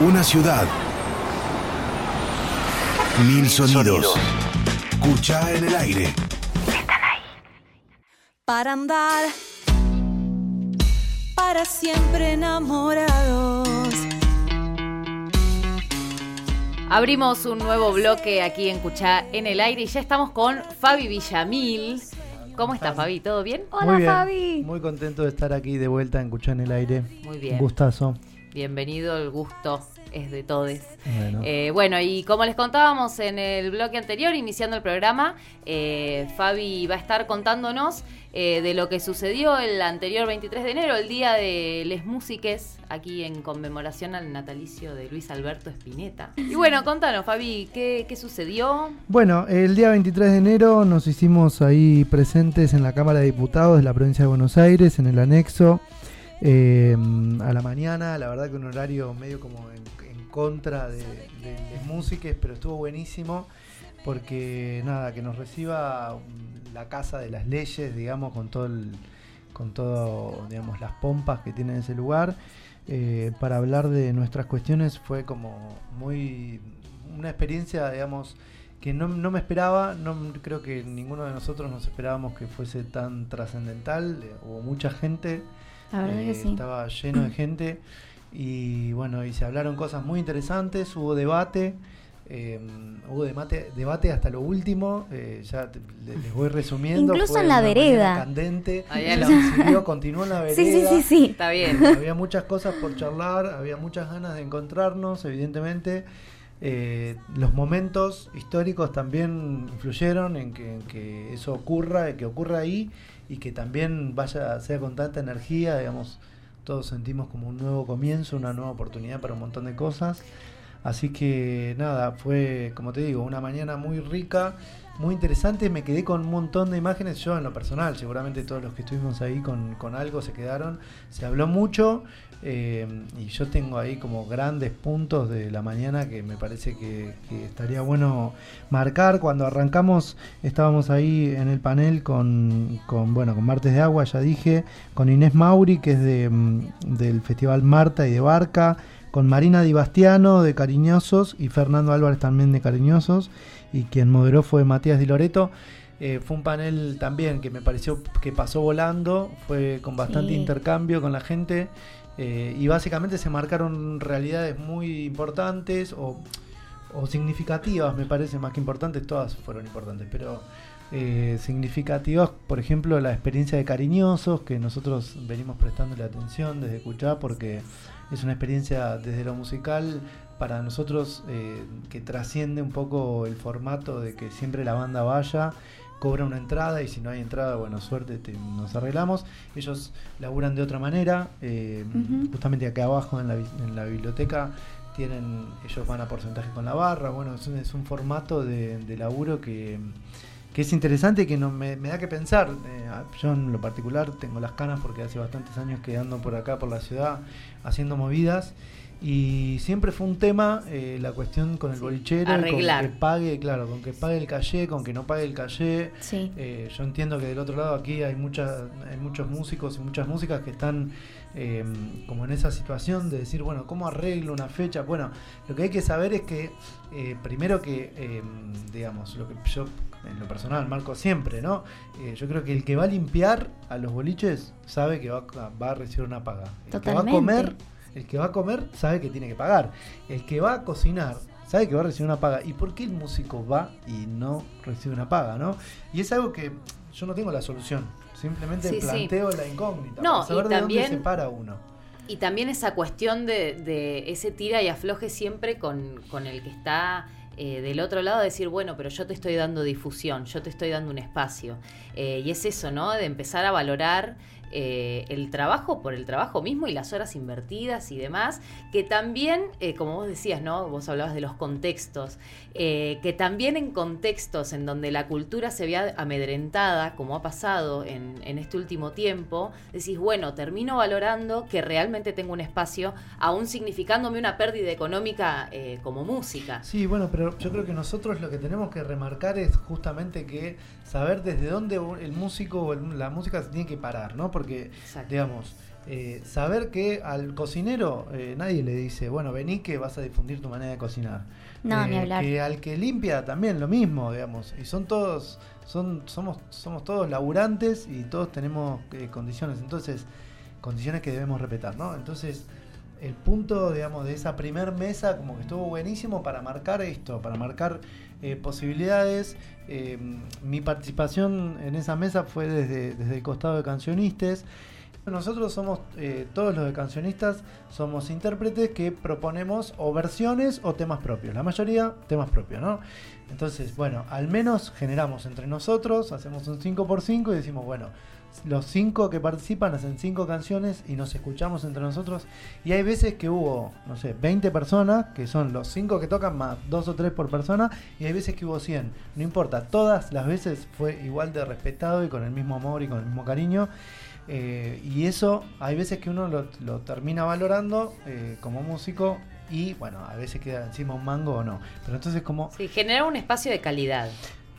Una ciudad. Mil sonidos. Escucha en el aire. Están ahí. Para andar. Para siempre enamorados. Abrimos un nuevo bloque aquí en Cuchá en el aire y ya estamos con Fabi Villamil. ¿Cómo estás, Fabi? ¿Todo bien? Muy Hola, bien, Fabi. Muy contento de estar aquí de vuelta en Cuchá en el aire. Muy bien. Un gustazo. Bienvenido, el gusto es de todos. Bueno. Eh, bueno, y como les contábamos en el bloque anterior, iniciando el programa, eh, Fabi va a estar contándonos eh, de lo que sucedió el anterior 23 de enero, el día de Les Músiques, aquí en conmemoración al natalicio de Luis Alberto Spinetta. Y bueno, contanos, Fabi, ¿qué, qué sucedió? Bueno, el día 23 de enero nos hicimos ahí presentes en la Cámara de Diputados de la provincia de Buenos Aires, en el anexo, eh, a la mañana, la verdad que un horario medio como en, contra de, de, pero estuvo buenísimo porque nada, que nos reciba mm, la casa de las leyes, digamos, con todo el, con todo, digamos, las pompas que tiene ese lugar, eh, para hablar de nuestras cuestiones fue como muy una experiencia, digamos, que no, no me esperaba, no creo que ninguno de nosotros nos esperábamos que fuese tan trascendental, eh, hubo mucha gente, La verdad eh, que sí. estaba lleno de gente y bueno, y se hablaron cosas muy interesantes, hubo debate, eh, hubo debate, debate hasta lo último, eh, ya te- le- les voy resumiendo. Incluso fue en la vereda. Candente, la siguió, continuó en la vereda. Sí, sí, sí, sí. Está bien. Había muchas cosas por charlar, había muchas ganas de encontrarnos, evidentemente. Eh, los momentos históricos también influyeron en que, en que eso ocurra, que ocurra ahí y que también vaya, sea con tanta energía, digamos, todos sentimos como un nuevo comienzo, una nueva oportunidad para un montón de cosas. Así que nada, fue, como te digo, una mañana muy rica, muy interesante. Me quedé con un montón de imágenes, yo en lo personal, seguramente todos los que estuvimos ahí con, con algo se quedaron. Se habló mucho eh, y yo tengo ahí como grandes puntos de la mañana que me parece que, que estaría bueno marcar. Cuando arrancamos estábamos ahí en el panel con, con, bueno, con Martes de Agua, ya dije, con Inés Mauri, que es de, mm, del Festival Marta y de Barca, con Marina Di Bastiano de Cariñosos y Fernando Álvarez también de Cariñosos, y quien moderó fue Matías Di Loreto. Eh, fue un panel también que me pareció que pasó volando, fue con bastante Sí. intercambio con la gente eh, y básicamente se marcaron realidades muy importantes o, significativas, me parece, más que importantes, todas fueron importantes, pero eh, significativas, por ejemplo, la experiencia de Cariñosos, que nosotros venimos prestándole atención desde escuchar porque es una experiencia desde lo musical para nosotros eh, que trasciende un poco el formato de que siempre la banda vaya, cobra una entrada y si no hay entrada, bueno, suerte, te- nos arreglamos. Ellos laburan de otra manera, eh, justamente acá abajo en la, en la biblioteca tienen, ellos van a porcentaje con la barra, bueno, es un, es un formato de, de laburo que, que es interesante y que no, me, me da que pensar. Eh, yo en lo particular tengo las canas porque hace bastantes años que ando por acá, por la ciudad, haciendo movidas. Y siempre fue un tema eh, la cuestión con el Sí, bolichero, arreglar. con que pague, claro, con que pague el calle, con que no pague el calle. Sí. Eh, yo entiendo que del otro lado aquí hay, muchas hay muchos músicos y muchas músicas que están eh, como en esa situación de decir, bueno, ¿cómo arreglo una fecha? Bueno, lo que hay que saber es que, primero que, eh, digamos, lo que yo en lo personal marco siempre, ¿no? Eh, yo creo que el que va a limpiar a los boliches sabe que va, a- va a recibir una paga. El que va a comer, el que va a comer sabe que tiene que pagar. El que va a cocinar sabe que va a recibir una paga. ¿Y por qué el músico va y no recibe una paga, no? Y es algo que yo no tengo la solución. Simplemente Sí, sí. planteo la incógnita. No, para saber y de también- dónde se para uno. Y también esa cuestión de, de ese tira y afloje siempre con, con el que está eh, del otro lado, decir, bueno, pero yo te estoy dando difusión, yo te estoy dando un espacio. Eh, y es eso, ¿no? De empezar a valorar eh, el trabajo por el trabajo mismo y las horas invertidas y demás, que también, eh, como vos decías, ¿no? Vos hablabas de los contextos, eh, que también en contextos en donde la cultura se vea amedrentada, como ha pasado en, en este último tiempo, decís, bueno, termino valorando que realmente tengo un espacio, aún significándome una pérdida económica como música. Sí, bueno, pero yo creo que nosotros lo que tenemos que remarcar es justamente que saber desde dónde el músico o la música se tiene que parar, ¿no? Porque, Exacto. digamos, eh, saber que al cocinero eh, nadie le dice, bueno, vení que vas a difundir tu manera de cocinar. No, Eh, ni hablar. Que al que limpia también lo mismo, digamos. Y son todos, son, somos, somos todos laburantes y todos tenemos eh, condiciones. Entonces, condiciones que debemos respetar, ¿no? Entonces, el punto, digamos, de esa primer mesa como que estuvo buenísimo para marcar esto, para marcar eh, posibilidades. Eh, mi participación en esa mesa fue desde, desde el costado de cancionistas. Nosotros somos, eh, todos los de cancionistas, somos intérpretes que proponemos o versiones o temas propios. La mayoría temas propios, ¿no? Entonces, bueno, al menos generamos entre nosotros, hacemos un 5x5 y decimos, bueno, los 5 que participan hacen 5 canciones y nos escuchamos entre nosotros. Y hay veces que hubo, no sé, 20 personas, que son los 5 que tocan más 2 o 3 por persona, y hay veces que hubo 100. No importa, todas las veces fue igual de respetado y con el mismo amor y con el mismo cariño. Eh, y eso hay veces que uno lo, lo termina valorando eh, como músico y bueno, a veces queda encima un mango o no. Pero entonces como, Sí, generar un espacio de calidad.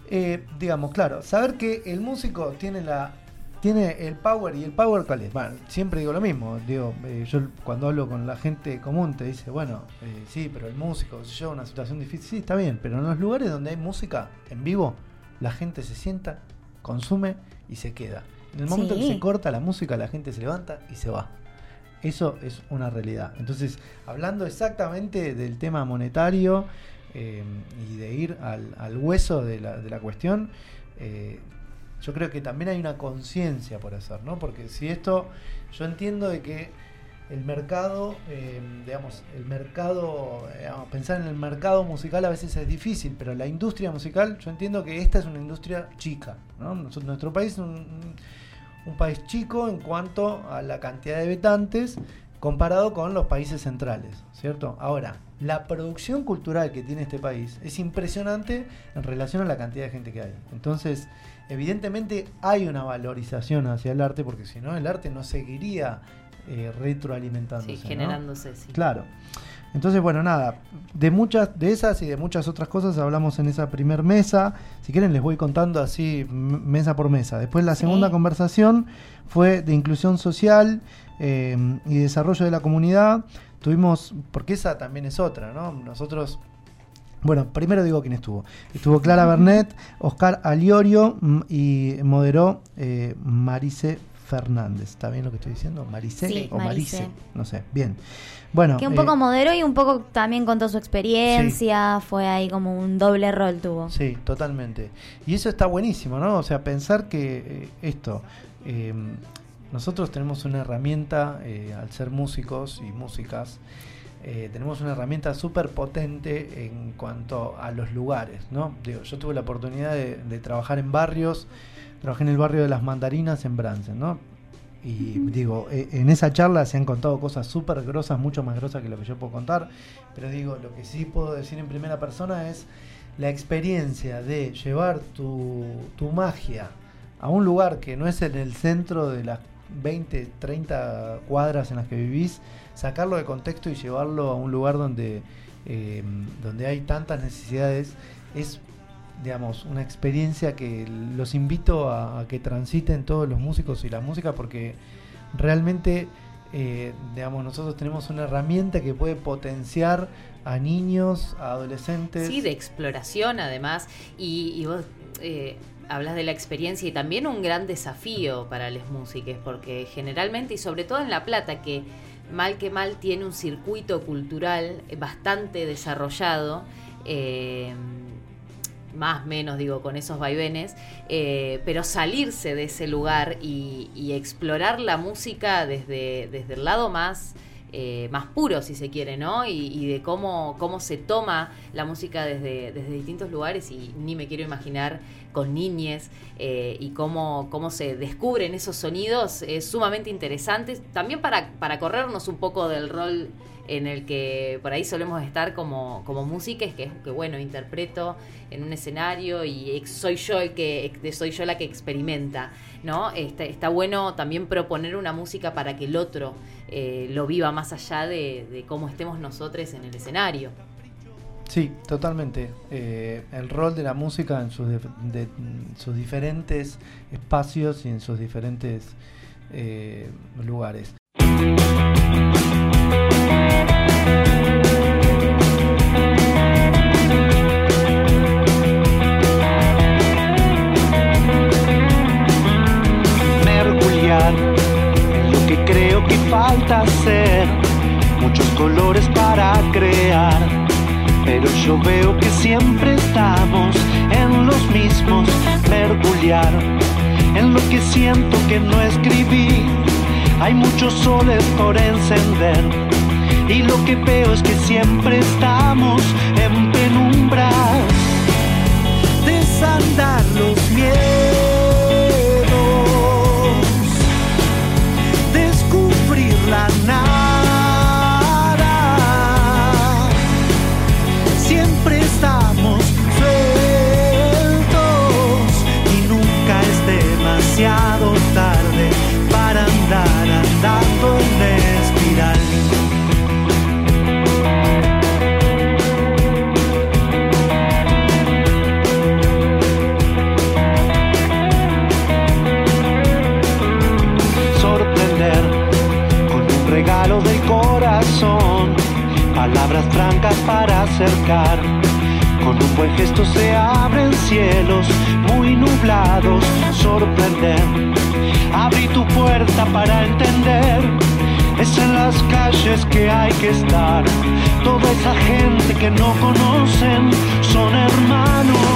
eh, digamos, claro, saber que el músico tiene la tiene el power y el power cuál es. Bueno, siempre digo lo mismo. Digo, eh, yo cuando hablo con la gente común te dice, bueno, eh, sí, pero el músico se lleva una situación difícil. Sí, está bien, pero en los lugares donde hay música en vivo, la gente se sienta, consume y se queda. En el momento Sí. que se corta la música, la gente se levanta y se va. Eso es una realidad. Entonces, hablando exactamente del tema monetario eh, y de ir al, al hueso de la, de la cuestión, yo creo que también hay una conciencia por hacer, ¿no? Porque si esto, yo entiendo de que el mercado, eh, digamos, el mercado, eh, digamos, pensar en el mercado musical a veces es difícil, pero la industria musical, yo entiendo que esta es una industria chica, ¿no? Nuestro país es un, un país chico en cuanto a la cantidad de habitantes comparado con los países centrales, ¿cierto? Ahora, la producción cultural que tiene este país es impresionante en relación a la cantidad de gente que hay. Entonces, evidentemente hay una valorización hacia el arte, porque si no, el arte no seguiría eh, retroalimentándose. Sí, ¿no? generándose, sí. Claro. Entonces, bueno, nada, de muchas de esas y de muchas otras cosas hablamos en esa primer mesa. Si quieren les voy contando así mesa por mesa. Después la Sí. segunda conversación fue de inclusión social eh, y desarrollo de la comunidad. Tuvimos, porque esa también es otra, ¿no? Nosotros bueno, primero digo quién estuvo. Estuvo Clara Bernet, Oscar Aliorio mm, y moderó eh, Marice Fernández. ¿Está bien lo que estoy diciendo? ¿Marice Sí, o Marice? Marice. No sé. Bien. Bueno. Que un eh, poco moderó y un poco también contó su experiencia, fue ahí como un doble rol tuvo. Sí, totalmente. Y eso está buenísimo, ¿no? O sea, pensar que eh, esto, eh, nosotros tenemos una herramienta, eh, al ser músicos y músicas, eh, tenemos una herramienta súper potente en cuanto a los lugares, ¿no? Digo, yo tuve la oportunidad de, trabajar en barrios, trabajé en el barrio de las mandarinas en Bransen, ¿no? Y digo, eh, en esa charla se han contado cosas súper grosas, mucho más grosas que lo que yo puedo contar, pero digo, lo que sí puedo decir en primera persona es la experiencia de llevar tu, tu magia a un lugar que no es en el centro de las 20, 30 cuadras en las que vivís, sacarlo de contexto y llevarlo a un lugar donde, eh, donde hay tantas necesidades, es digamos, una experiencia que los invito a, que transiten todos los músicos y la música porque realmente, eh, digamos, nosotros tenemos una herramienta que puede potenciar a niños, a adolescentes. Sí, de exploración además. Y, y vos eh, hablas de la experiencia y también un gran desafío para las músicas, porque generalmente, y sobre todo en La Plata, que mal que mal tiene un circuito cultural bastante desarrollado, eh, más menos digo con esos vaivenes, eh, pero salirse de ese lugar y, y explorar la música desde, desde el lado más, eh, más puro, si se quiere, ¿no? Y, y de cómo, cómo se toma la música desde, desde distintos lugares y ni me quiero imaginar con niñes eh, y cómo, cómo se descubren esos sonidos es sumamente interesante, también para, para corrernos un poco del rol en el que por ahí solemos estar como, como músicas, que es que bueno, interpreto en un escenario y soy yo el que soy yo la que experimenta, ¿no? Está, está bueno también proponer una música para que el otro eh, lo viva más allá de, de cómo estemos nosotros en el escenario. Sí, totalmente. Eh, el rol de la música en sus, diferentes espacios y en sus diferentes eh, lugares. Mergullar en lo que creo que falta hacer. Muchos colores para crear. Pero yo veo que siempre estamos en los mismos. Mergullar en lo que siento que no escribí. Hay muchos soles por encender. Y lo que veo es que siempre estamos en penumbras. Desandar los miedos. Palabras francas para acercar. Con un buen gesto se abren cielos muy nublados, sorprender. Abrí tu puerta para entender. Es en las calles que hay que estar. Toda esa gente que no conocen son hermanos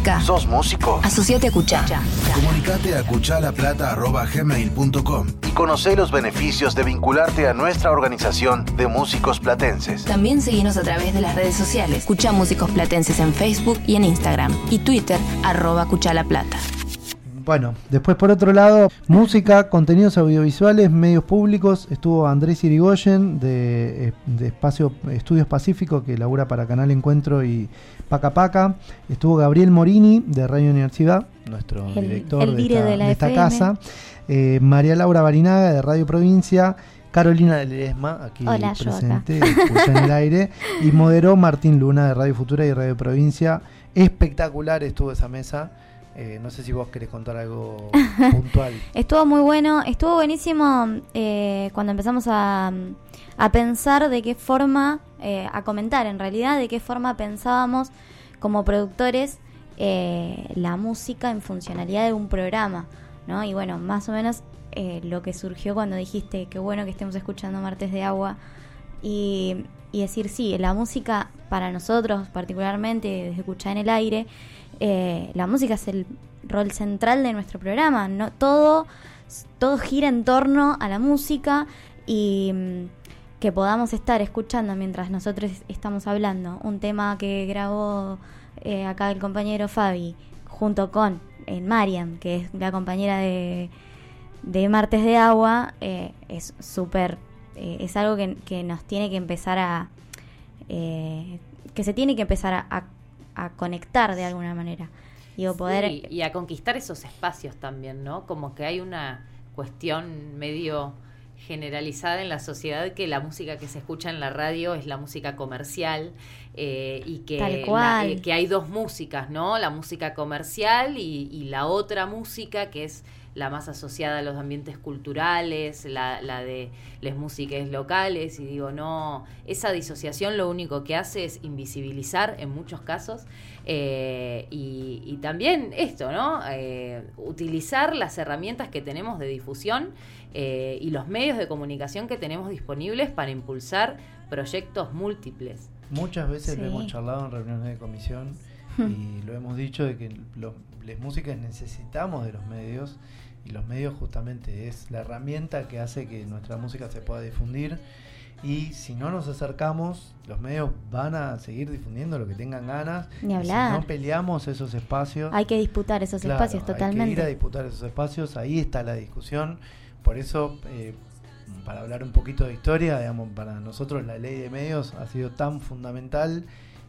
música? ¿Sos músico? Asociate a Cuchá. Comunicate a cuchalaplata.gmail.com y conoce los beneficios de vincularte a nuestra organización de músicos platenses. También seguinos a través de las redes sociales. Cuchá Músicos Platenses en Facebook y en Instagram. Y Twitter, arroba Cuchá La Plata. Bueno, después por otro lado, música, contenidos audiovisuales, medios públicos. Estuvo Andrés Irigoyen de, eh, de Espacio Estudios Pacífico, que labura para Canal Encuentro y Paca Paca. Estuvo Gabriel Morini de Radio Universidad, nuestro El- director el de esta, de la de esta FM. casa. Eh, María Laura Barinaga de Radio Provincia. Carolina de Ledesma, aquí Hola, presente, en el aire. Y moderó Martín Luna de Radio Futura y Radio Provincia. Espectacular estuvo esa mesa. Eh, no sé si vos querés contar algo puntual. Estuvo muy bueno, estuvo buenísimo eh, cuando empezamos a, a pensar de qué forma, eh, a comentar en realidad, de qué forma pensábamos como productores eh, la música en funcionalidad de un programa, ¿no? Y bueno, más o menos eh, lo que surgió cuando dijiste que bueno que estemos escuchando Martes de Agua y, y decir, sí, la música para nosotros particularmente, desde escuchar en el aire, eh, la música es el rol central de nuestro programa. No, todo, todo gira en torno a la música y mm, que podamos estar escuchando mientras nosotros estamos hablando un tema que grabó eh, acá el compañero Fabi junto con eh, Mariam, que es la compañera de, de Martes de Agua, eh, es súper, eh, es algo que, que nos tiene que empezar a, que se tiene que empezar a- a conectar de alguna manera. Digo, poder... Sí, y a conquistar esos espacios también, ¿no? Como que hay una cuestión medio generalizada en la sociedad que la música que se escucha en la radio es la música comercial eh, y que, Tal la- cual. eh, que hay dos músicas, ¿no? La música comercial y, y la otra música que es la más asociada a los ambientes culturales, la, la de las músicas locales, y digo, no, esa disociación lo único que hace es invisibilizar en muchos casos, eh, y, y también esto, ¿no? Eh, utilizar las herramientas que tenemos de difusión eh, y los medios de comunicación que tenemos disponibles para impulsar proyectos múltiples. Muchas veces Sí. lo hemos charlado en reuniones de comisión y lo hemos dicho de que los, las músicas necesitamos de los medios y los medios justamente es la herramienta que hace que nuestra música se pueda difundir y si no nos acercamos los medios van a seguir difundiendo lo que tengan ganas Ni hablar. si no peleamos esos espacios Hay que disputar esos Claro, espacios Hay que ir a totalmente. disputar esos espacios, ahí está la discusión. Por eso, eh, para hablar un poquito de historia, digamos, para nosotros la ley de medios ha sido tan fundamental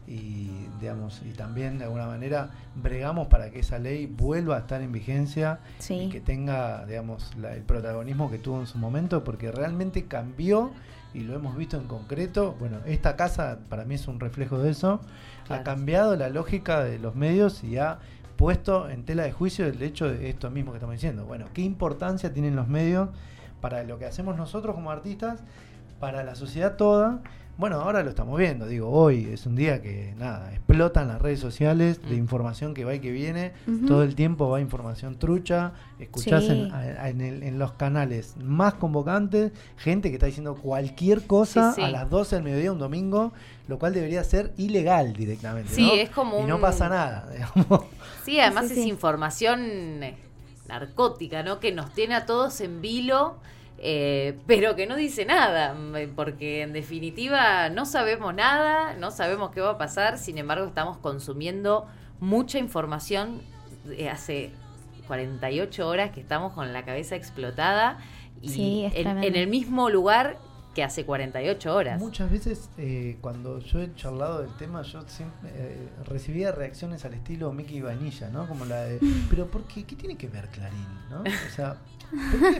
y, digamos, y también de alguna manera bregamos para que esa ley vuelva a estar en vigencia y que tenga, digamos, la- el protagonismo que tuvo en su momento, porque realmente cambió y lo hemos visto en concreto. Bueno, esta casa para mí es un reflejo de eso. Ha cambiado la lógica de los medios y ha puesto en tela de juicio el hecho de esto mismo que estamos diciendo. Bueno, ¿qué importancia tienen los medios para lo que hacemos nosotros como artistas, para la sociedad toda? Bueno, ahora lo estamos viendo, digo, hoy es un día que nada, explotan las redes sociales de Mm. información que va y que viene, todo el tiempo va información trucha, escuchás Sí. en, a- en el- en los canales más convocantes gente que está diciendo cualquier cosa Sí, sí. a las 12 del mediodía un domingo, lo cual debería ser ilegal directamente. Sí, ¿no? es como Y no un- pasa nada, digamos. Sí, además Sí, sí, es sí. información eh, narcótica, ¿no? Que nos tiene a todos en vilo, eh, pero que no dice nada, mm, porque en definitiva no sabemos nada, no sabemos qué va a pasar, sin embargo estamos consumiendo mucha información de hace 48 horas que estamos con la cabeza explotada y Sí, en, el mismo lugar que hace 48 horas. Muchas veces eh, cuando yo he charlado del tema, yo siempre eh, recibía reacciones al estilo Mickey Vanilla, ¿no? Como la de, pero ¿por qué? ¿Qué tiene que ver Clarín? ¿no? O sea,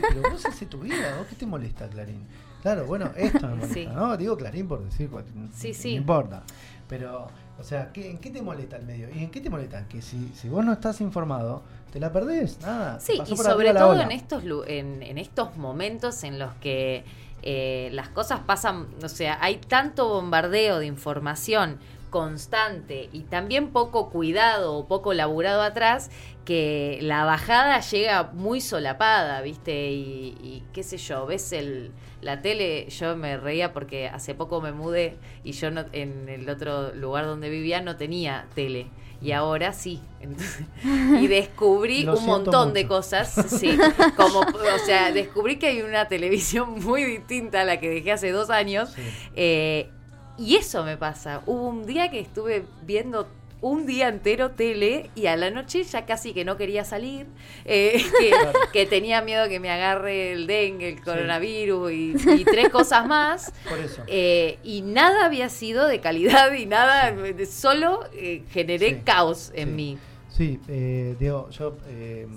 Pero vos haces tu vida, ¿vos qué te molesta Clarín? Claro, bueno, esto me molesta, Sí. ¿no? Digo Clarín por decir, cual- Sí, no sí. importa. Pero, o sea, ¿qué, ¿en qué te molesta el medio? ¿Y en qué te molesta? Que si, si vos no estás informado, te la perdés, nada. Sí, y sobre todo en estos, en, en estos momentos en los que eh, las cosas pasan, o sea, hay tanto bombardeo de información constante y también poco cuidado o poco laburado atrás que la bajada llega muy solapada, ¿viste? Y, y qué sé yo, ves el, la tele, yo me reía porque hace poco me mudé y yo no, en el otro lugar donde vivía no tenía tele. Y ahora sí. Entonces, y descubrí Lo un montón de cosas. Sí, como, o sea, descubrí que hay una televisión muy distinta a la que dejé hace dos años. Sí. Eh, y eso me pasa. Hubo un día que estuve viendo un día entero tele y a la noche ya casi que no quería salir, eh, que, Claro. que tenía miedo que me agarre el dengue, el coronavirus y, y tres cosas más. Por eso. Eh, y nada había sido de calidad y nada, de- solo eh, generé Sí, caos en mí. Sí, eh, Diego, yo eh,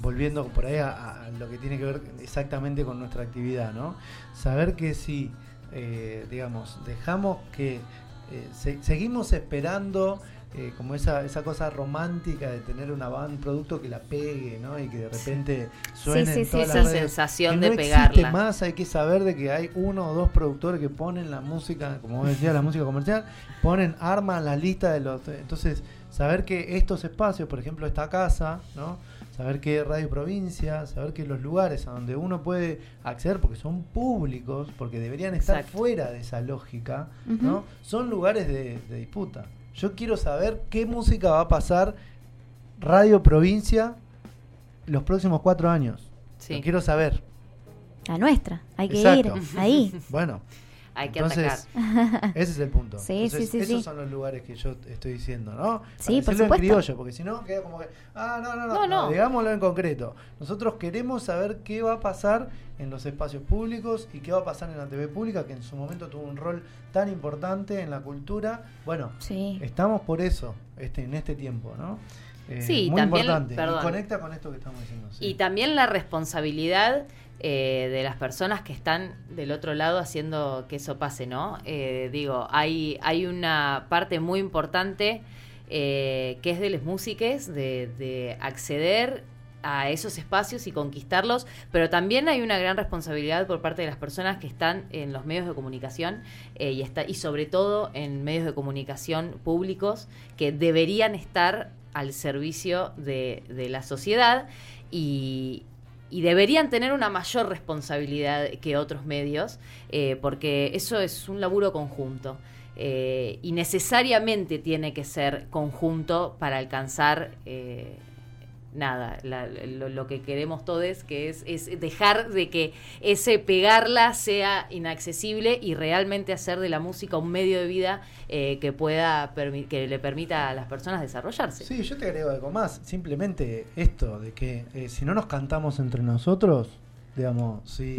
volviendo por ahí a, a lo que tiene que ver exactamente con nuestra actividad, ¿no? Saber que si, eh, digamos, dejamos que eh, se- seguimos esperando eh, como esa, esa cosa romántica de tener una un producto que la pegue, ¿no? Y que de repente suene sí, en sí, todas sí. las Esa redes. sensación Que de no existe pegarla. más, hay que saber de que hay uno o dos productores que ponen la música, como vos decías, la música comercial, ponen, arman la lista de los... Entonces, saber que estos espacios, por ejemplo, esta casa, ¿no? Saber que Radio Provincia, saber que los lugares a donde uno puede acceder, porque son públicos, porque deberían estar Exacto. fuera de esa lógica. ¿no? Son lugares de, de disputa. Yo quiero saber qué música va a pasar Radio Provincia los próximos cuatro años. Sí. Lo quiero saber. La nuestra. Hay que Exacto. ir ahí. Bueno, Hay que entonces, atacar. ese es el punto. Sí, Entonces, sí, sí, esos sí. son los lugares que yo estoy diciendo, ¿no? Sí, por decirlo en criollo, porque si no queda como que, ah, no, no, no, No, no, no. digámoslo en concreto. Nosotros queremos saber qué va a pasar en los espacios públicos y qué va a pasar en la TV pública, que en su momento tuvo un rol tan importante en la cultura. Bueno, Sí. estamos por eso este, en este tiempo, ¿no? Eh, Sí, muy también, importante. perdón. Y conecta con esto que estamos diciendo. sí. Y también la responsabilidad eh, de las personas que están del otro lado haciendo que eso pase, ¿no? Eh, digo, hay, hay una parte muy importante eh, que es de las músicas, de, de acceder a esos espacios y conquistarlos, pero también hay una gran responsabilidad por parte de las personas que están en los medios de comunicación y, está, y sobre todo en medios de comunicación públicos que deberían estar al servicio de, de la sociedad y, y deberían tener una mayor responsabilidad que otros medios, eh, porque eso es un laburo conjunto. Eh, y necesariamente tiene que ser conjunto para alcanzar eh, nada, la- lo, lo que queremos todos, que es, es dejar de que ese pegarla sea inaccesible y realmente hacer de la música un medio de vida eh, que pueda que le permita a las personas desarrollarse. Sí, yo te agrego algo más. Simplemente esto, de que eh, si no nos cantamos entre nosotros, digamos, si,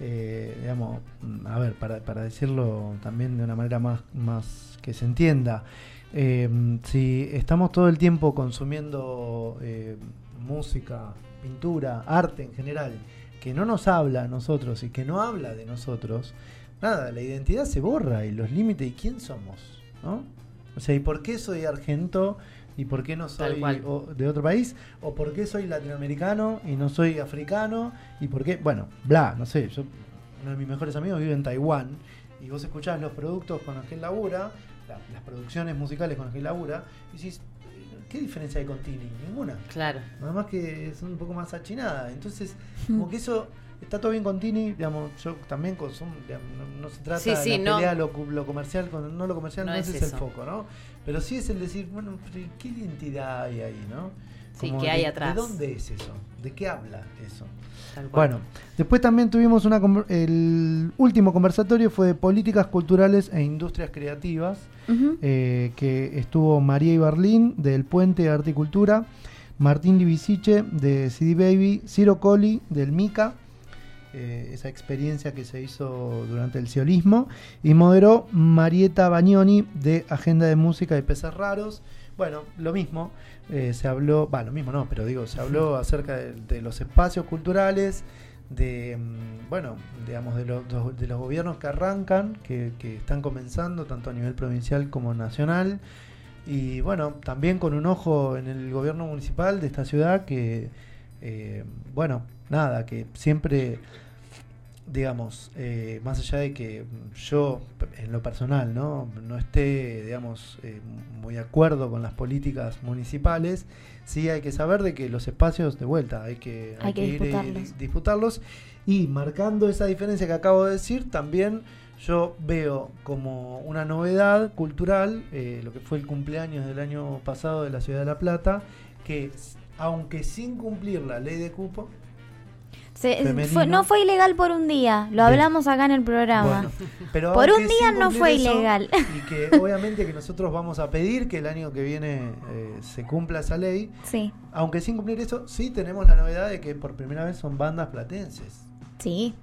eh, digamos, a ver, para, para decirlo también de una manera más, más que se entienda, eh, si estamos todo el tiempo consumiendo eh, música, pintura, arte en general, que no nos habla a nosotros y que no habla de nosotros, nada, la identidad se borra y los límites y quién somos, ¿no? O sea, ¿y por qué soy argento y por qué no soy o- de otro país? ¿O por qué soy latinoamericano y no soy africano? ¿Y por qué? Bueno, bla, no sé, yo, uno de mis mejores amigos vive en Taiwán y vos escuchás los productos con los que él labura, la- las producciones musicales con las que labura, y decís, ¿qué diferencia hay con Tini? Ninguna. Claro. Nada más que es un poco más achinada. Entonces, como que eso está todo bien con Tini, digamos, yo también consumo, digamos, no, no se trata Sí, de la no. pelea lo, lo comercial con no lo comercial, no, No ese es el foco, ¿no? Pero sí es el decir, bueno, pero ¿qué identidad hay ahí, no? Sí, Como ¿qué de- atrás? ¿De dónde es eso? ¿De qué habla eso? Bueno, después también tuvimos una el último conversatorio fue de políticas culturales e industrias creativas, eh, que estuvo María Ibarlín del Puente Arte y Cultura, Martín Libisiche de CD Baby, Ciro Colli del Mica, eh, esa experiencia que se hizo durante el siolismo, y moderó Marieta Bagnoni de Agenda de Música de Peces Raros. Bueno, lo mismo, eh, se habló, va, lo mismo no, pero digo, se habló acerca de, de los espacios culturales, de, mm, bueno, digamos, de, los- de los gobiernos que arrancan, que, que están comenzando, tanto a nivel provincial como nacional, y bueno, también con un ojo en el gobierno municipal de esta ciudad que, eh, bueno, nada, que siempre, digamos, eh, más allá de que yo en lo personal no, no esté, digamos, eh, muy de acuerdo con las políticas municipales, sí hay que saber de que los espacios de vuelta hay que, Hay que ir y disputarlos. disputarlos y marcando esa diferencia que acabo de decir, también yo veo como una novedad cultural eh, lo que fue el cumpleaños del año pasado de la ciudad de La Plata, que aunque sin cumplir la ley de cupo, Se- fue- no fue ilegal por un día, lo hablamos acá en el programa. Bueno, pero Por un día no fue eso, ilegal. Y que obviamente que nosotros vamos a pedir que el año que viene eh, se cumpla esa ley. Sí, Aunque sin cumplir eso, sí tenemos la novedad de que por primera vez son bandas platenses. sí.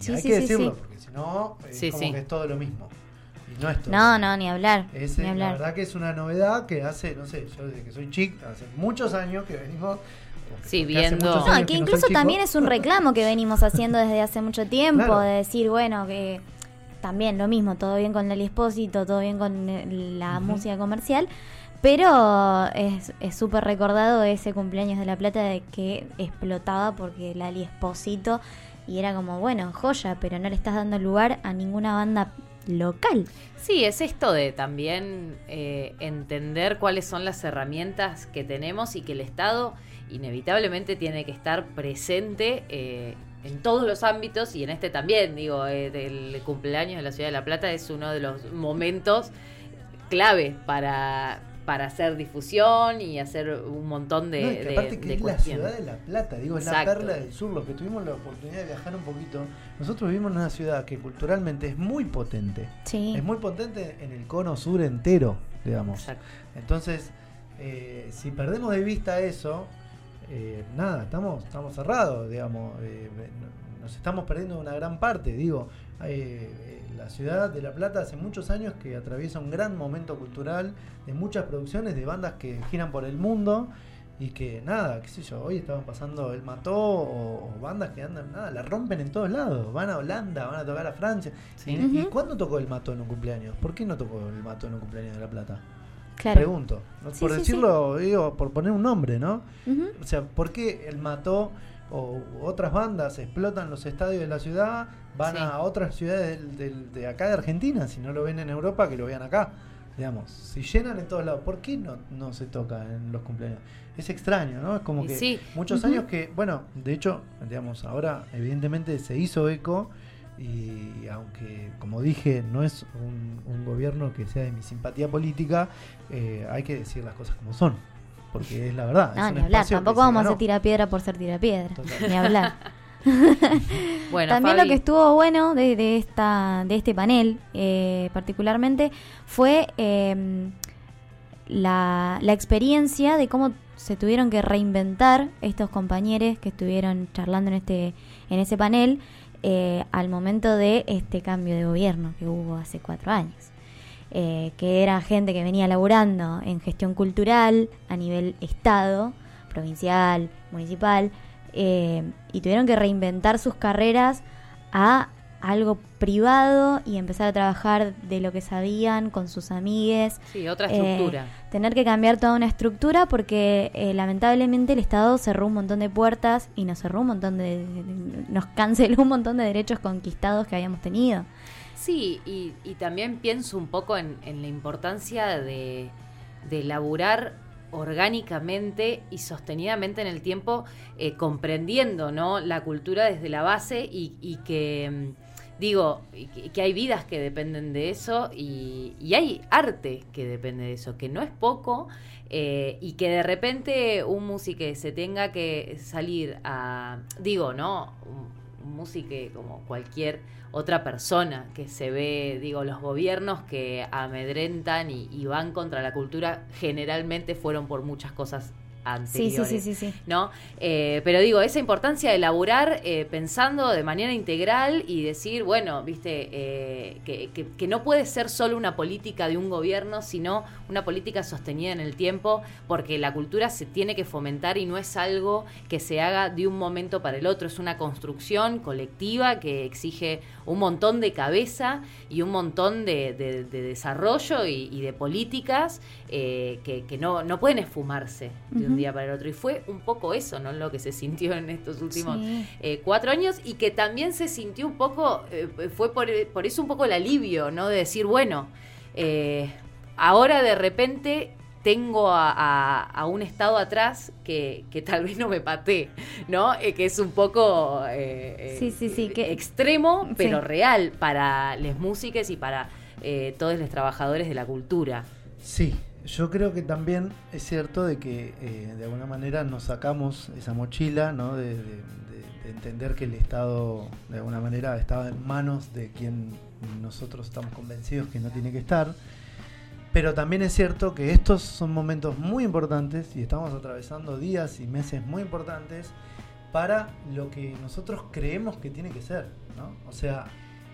Y Sí, hay sí, que decirlo, sí. porque si no, es Sí, como sí. que es todo lo mismo. Y no es todo. No, no, ni hablar. Es, ni eh, la hablar. verdad que es una novedad que hace, no sé, yo desde que soy chico, hace muchos años que venimos. Porque- Sí, viendo- No, que no incluso también es un reclamo que venimos haciendo desde hace mucho tiempo, Claro. de decir, bueno, que también lo mismo, todo bien con Lali Espósito, todo bien con eh, la música comercial, pero es es súper recordado ese cumpleaños de La Plata de que explotaba porque Lali Espósito y era como, bueno, joya, pero no le estás dando lugar a ninguna banda local. Sí, es esto de también eh, entender cuáles son las herramientas que tenemos y que el Estado inevitablemente tiene que estar presente eh, en todos los ámbitos y en este también, digo, eh, del cumpleaños de la Ciudad de La Plata es uno de los momentos clave para, para hacer difusión y hacer un montón de, No, y que de- aparte que de es la ciudad de La Plata, digo, es la perla del sur, los que tuvimos la oportunidad de viajar un poquito. Nosotros vivimos en una ciudad que culturalmente es muy potente. Sí. Es muy potente en el cono sur entero, digamos. Exacto. Entonces, eh, si perdemos de vista eso, eh, nada, estamos, estamos cerrados, digamos. eh, nos estamos perdiendo una gran parte, digo. eh, eh, la ciudad de La Plata hace muchos años que atraviesa un gran momento cultural de muchas producciones de bandas que giran por el mundo y que nada, qué sé yo, hoy estaban pasando El Mató o, o bandas que andan, nada, la rompen en todos lados, van a Holanda, van a tocar a Francia. Sí. ¿Y, y cuándo tocó El Mató en un cumpleaños? ¿Por qué no tocó El Mató en un cumpleaños de La Plata? Claro. Pregunto. ¿no? Sí, por sí, decirlo, digo, por poner un nombre, ¿no? O sea, ¿por qué él mató o otras bandas explotan los estadios de la ciudad, van a otras ciudades del- del- de acá de Argentina? Si no lo ven en Europa, que lo vean acá. Digamos, si llenan en todos lados, ¿por qué no, no se toca en los cumpleaños? Es extraño, ¿no? Es como que muchos años que, bueno, de hecho, digamos, ahora evidentemente se hizo eco y aunque, como dije, no es un, un gobierno que sea de mi simpatía política, eh, hay que decir las cosas como son, porque es la verdad. No, es ni hablar. Tampoco vamos a hacer tirapiedra por ser tirapiedra. Total. Ni hablar. Bueno, También Fabi, lo que estuvo bueno de, de esta, de este panel, eh, particularmente, fue eh, la, la experiencia de cómo se tuvieron que reinventar estos compañeros que estuvieron charlando en este en ese panel eh, al momento de este cambio de gobierno que hubo hace cuatro años. Eh, que era gente que venía laburando en gestión cultural a nivel estado, provincial, municipal, eh, y tuvieron que reinventar sus carreras a algo privado y empezar a trabajar de lo que sabían con sus amigues. Sí, otra Eh, estructura. tener que cambiar toda una estructura porque eh, lamentablemente el Estado cerró un montón de puertas y nos cerró un montón de, nos canceló un montón de derechos conquistados que habíamos tenido. Sí, y, y también pienso un poco en, en la importancia de, de laburar orgánicamente y sostenidamente en el tiempo, eh, comprendiendo ¿no? la cultura desde la base y, y que, mm, digo, que, hay vidas que dependen de eso y, y hay arte que depende de eso, que no es poco. eh, y que de repente un músico se tenga que salir a, digo, ¿no? Un, músico como cualquier otra persona que se ve, digo, los gobiernos que amedrentan y, y van contra la cultura generalmente fueron por muchas cosas anteriores. sí, sí, sí, sí. ¿no? Eh, pero digo, esa importancia de elaborar eh, pensando de manera integral y decir, bueno, viste, eh, que, que- que no puede ser solo una política de un gobierno, sino una política sostenida en el tiempo, porque la cultura se tiene que fomentar y no es algo que se haga de un momento para el otro, es una construcción colectiva que exige un montón de cabeza y un montón de, de- de desarrollo y, y de políticas eh, que, que no, no pueden esfumarse de un día para el otro. Y fue un poco eso, ¿no? Lo que se sintió en estos últimos Sí. eh, cuatro años y que también se sintió un poco, eh, fue por, por eso un poco el alivio, ¿no? De decir, bueno, eh, ahora de repente tengo a, a- a un estado atrás que, que tal vez no me patee, ¿no? Eh, que es un poco eh, Sí, sí, sí, que- extremo, Sí. pero real para las músicas y para eh, todos los trabajadores de la cultura. Sí, yo creo que también es cierto de que eh, de alguna manera nos sacamos esa mochila. De, de- de- de entender que el Estado de alguna manera estaba en manos de quien nosotros estamos convencidos que no tiene que estar. Pero también es cierto que estos son momentos muy importantes y estamos atravesando días y meses muy importantes para lo que nosotros creemos que tiene que ser. O sea,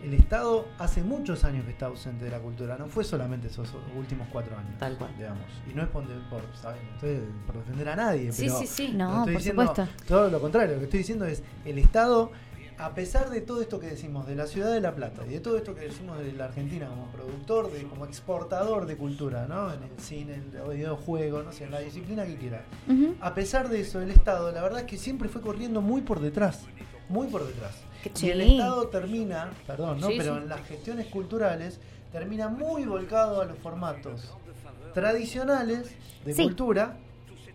el Estado hace muchos años que está ausente de la cultura, no fue solamente esos últimos cuatro años, Tal cual. digamos. Y no es por, por, ¿saben? No estoy por defender a nadie, Sí, pero sí, sí. No, por diciendo supuesto. Todo lo contrario, lo que estoy diciendo es el Estado, a pesar de todo esto que decimos de la ciudad de La Plata y de todo esto que decimos de la Argentina como productor, de, como exportador de cultura, ¿no? En el cine, en el videojuego, no sé, en la disciplina que quieras. Ujú. A pesar de eso, el Estado, la verdad es que siempre fue corriendo muy por detrás, muy por detrás. Y el. Estado termina, perdón, ¿no? Sí, Pero sí. en las gestiones culturales termina muy volcado a los formatos tradicionales de cultura,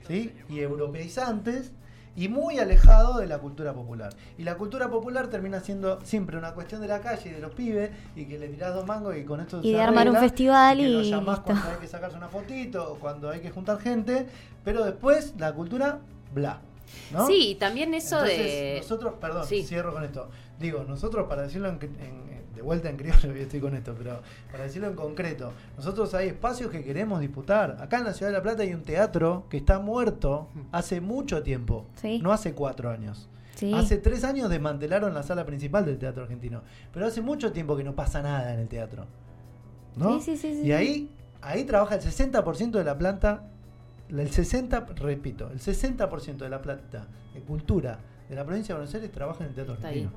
¿sí? Y europeizantes y muy alejado de la cultura popular. Y la cultura popular termina siendo siempre una cuestión de la calle y de los pibes y que le tirás dos mangos y con esto Y se de armar un festival que lo y llamás listo. cuando hay que sacarse una fotito o cuando hay que juntar gente, pero después la cultura, bla. ¿No? Sí, y también eso Entonces, de... Nosotros, perdón, Sí. cierro con esto. Digo, nosotros, para decirlo en, en- de vuelta en criollo, yo estoy con esto, pero para decirlo en concreto, nosotros hay espacios que queremos disputar. Acá en la Ciudad de La Plata hay un teatro que está muerto hace mucho tiempo, Sí. no hace cuatro años. Sí. Hace tres años desmantelaron la sala principal del teatro argentino, pero hace mucho tiempo que no pasa nada en el teatro. ¿no? Sí, sí, sí, sí, y ahí, ahí trabaja el 60% de la planta, el 60, repito, el 60% de la planta de cultura de la provincia de Buenos Aires trabaja en el teatro Está argentino.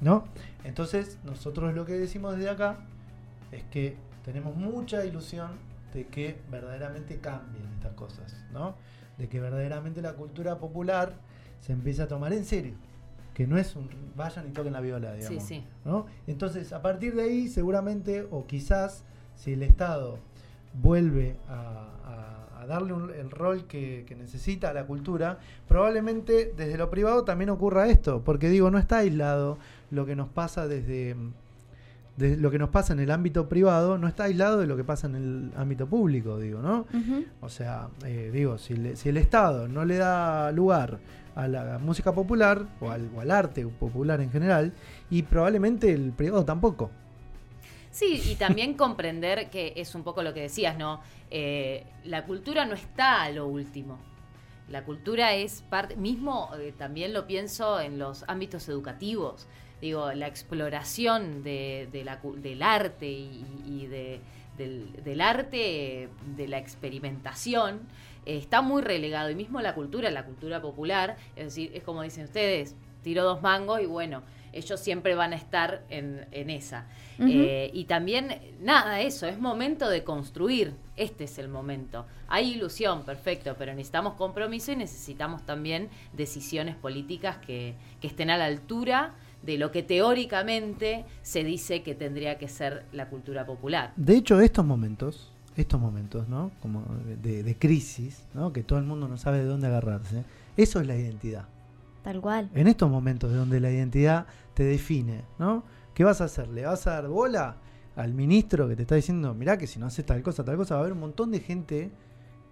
¿No? Entonces, nosotros lo que decimos desde acá es que tenemos mucha ilusión, de que verdaderamente cambien estas cosas, ¿no? De que verdaderamente la cultura popular se empiece a tomar en serio. Que no es un vayan y toquen la viola, digamos. Sí, sí. ¿no? Entonces, a partir de ahí, seguramente, o quizás, si el Estado vuelve a, a- darle un- el rol que, que necesita a la cultura, probablemente desde lo privado también ocurra esto, porque digo, no está aislado lo que nos pasa desde, desde lo que nos pasa en el ámbito privado, no está aislado de lo que pasa en el ámbito público, digo, ¿no? O sea, eh, digo, si, le- si el Estado no le da lugar a la música popular o al, o al arte popular en general, y probablemente el privado tampoco. Sí, y también comprender que es un poco lo que decías, ¿no? Eh, la cultura no está a lo último. La cultura es parte, mismo eh, también lo pienso en los ámbitos educativos. Digo, la exploración de, de la del arte y, de- del, del arte, de la experimentación, eh, está muy relegado. Y mismo la cultura, la cultura popular, es decir, es como dicen ustedes, tiro dos mangos y bueno, ellos siempre van a estar en, en esa. Eh, y también, nada, eso, es momento de construir. Este es el momento. Hay ilusión, perfecto, pero necesitamos compromiso y necesitamos también decisiones políticas que, que estén a la altura de lo que teóricamente se dice que tendría que ser la cultura popular. De hecho, estos momentos, estos momentos, ¿no? Como de, de crisis, ¿no? Que todo el mundo no sabe de dónde agarrarse, eso es la identidad. Tal cual. En estos momentos de donde la identidad te define, ¿no? ¿Qué vas a hacer? ¿Le vas a dar bola al ministro que te está diciendo, mirá que si no haces tal cosa, tal cosa, va a haber un montón de gente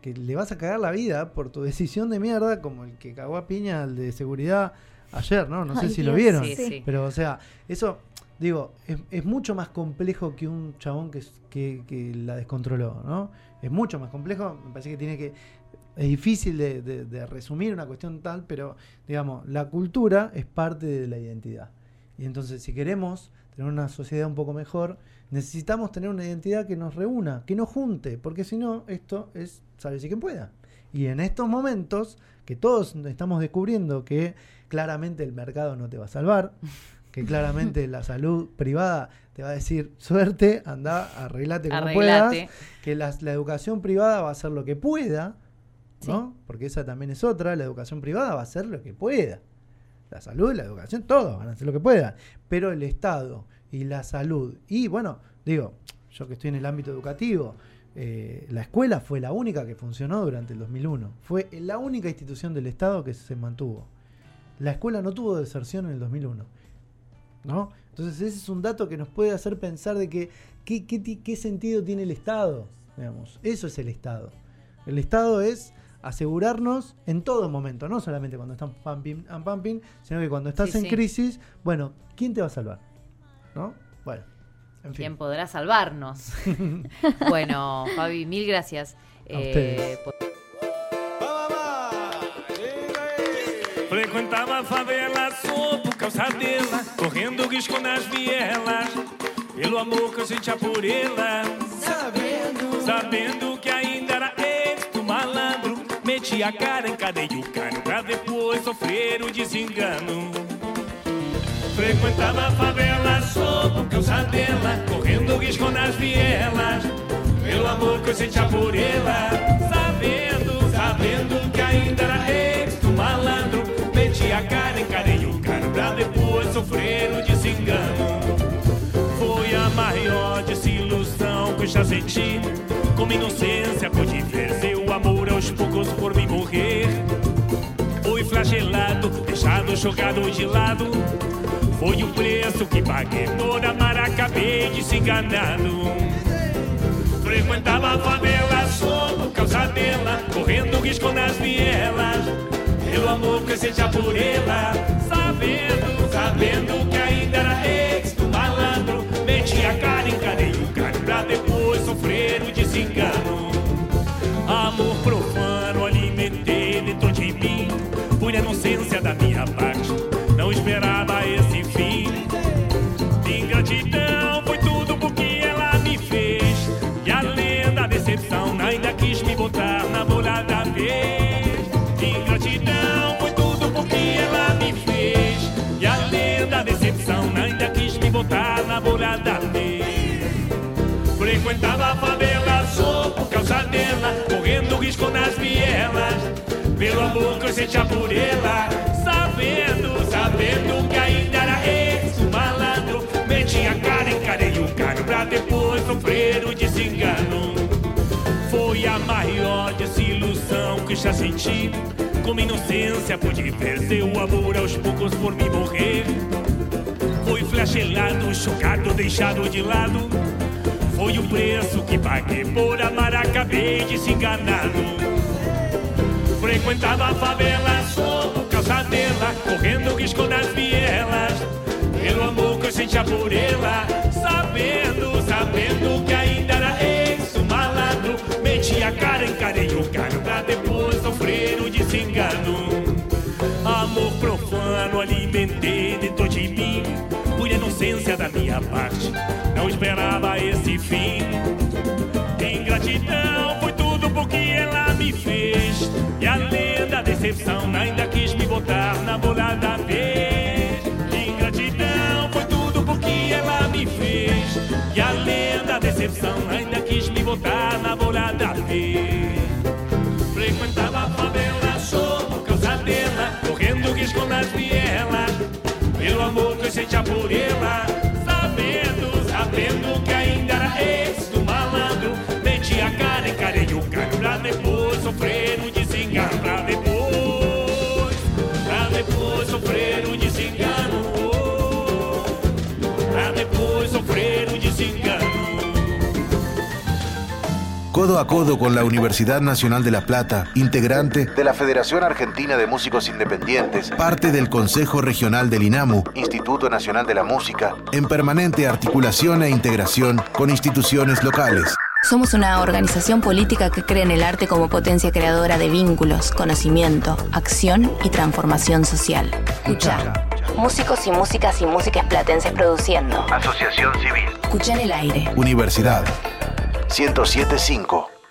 que le vas a cagar la vida por tu decisión de mierda, como el que cagó a piña al de seguridad ayer, ¿no? No sé si lo vieron. Sí, sí. Pero, o sea, eso, digo, es, es mucho más complejo que un chabón que, s- que, que la descontroló, ¿no? Es mucho más complejo, me parece que tiene que... Es difícil de, de- de resumir una cuestión tal, pero, digamos, la cultura es parte de la identidad. Y entonces, si queremos tener una sociedad un poco mejor, necesitamos tener una identidad que nos reúna, que nos junte, porque si no, esto es, sabe si quien pueda. Y en estos momentos, que todos estamos descubriendo que claramente el mercado no te va a salvar, que claramente la salud privada te va a decir, suerte, anda, arreglate como Arreglate. puedas, que las- la educación privada va a hacer lo que pueda, ¿no? Porque esa también es otra, la educación privada va a hacer lo que pueda. La salud la educación, todos van a hacer lo que puedan. Pero el Estado y la salud, y bueno, digo, yo que estoy en el ámbito educativo, eh, la escuela fue la única que funcionó durante el 2001. Fue la única institución del Estado que se mantuvo. La escuela no tuvo deserción en el 2001. ¿No? Entonces ese es un dato que nos puede hacer pensar de que qué, qué qué sentido tiene el Estado. Digamos. Eso es el Estado. El Estado es asegurarnos en todo momento, no solamente cuando están pumping and pumping, sino que cuando estás Sí, en sí. crisis, bueno, ¿quién te va a salvar? ¿No? Bueno, en fin. ¿Quién podrá salvarnos? bueno, Fabi, mil gracias. eh, ustedes. por- Frequentava a favela só por causa dela, correndo risco nas vielas, pelo amor que eu sentia por ela. Sabendo, sabendo metia a cara em cadeia o cano pra depois sofrer o desengano. Frequentava a favela só por causa dela, correndo risco nas vielas, pelo amor que eu sentia por ela. Sabendo, sabendo que ainda era ex do malandro, metia a cara em cadeia o cano pra depois sofrer o desengano. Foi a maior desilusão que eu já senti. Com inocência pude amor poucos por mim morrer. Fui flagelado, deixado, jogado de lado. Foi o preço que paguei por amar, acabei desenganado. Frequentava a favela só por causa dela, correndo risco nas vielas. Pelo amor sentia por ela, sabendo, sabendo que ainda era ex do malandro. Meti a cara em cadeia o cara pra depois sofrer o desengano. frequentava a favela só por causa dela, correndo risco nas vielas. Pelo amor que eu sentia por ela, sabendo, sabendo que ainda era ex o malandro. Meti a cara, encarei o cara pra depois sofrer o desengano. Foi a maior desilusão que já senti. Como inocência pude ver seu amor aos poucos por me morrer. Fui flagelado, chocado, deixado de lado foi o preço que paguei por amar, acabei desenganado Frequentava a favela, sou calça dela Correndo risco nas vielas. Pelo amor que eu sentia por ela Sabendo, sabendo que ainda era ex malandro metia a cara, encarei o cano Pra depois sofrer o desengano. Amor profano alimentei inocência da minha parte. Não esperava esse fim. Ingratidão foi tudo porque ela me fez. E além da decepção ainda quis me botar na bola da vez. Ingratidão foi tudo porque ela me fez. E além da decepção ainda quis me botar na bola da vez. Frequentava a favela causa dela. Correndo risco nas vielas que Codo a codo con la Universidad Nacional de La Plata, integrante de la Federación Argentina de Músicos Independientes, parte del Consejo Regional del INAMU, Instituto Nacional de la Música, en permanente articulación e integración con instituciones locales. Somos una organización política que cree en el arte como potencia creadora de vínculos, conocimiento, acción y transformación social. Escucha. Músicos y músicas y músicas platenses produciendo. Asociación Civil. Escucha en el aire. Universidad 1075.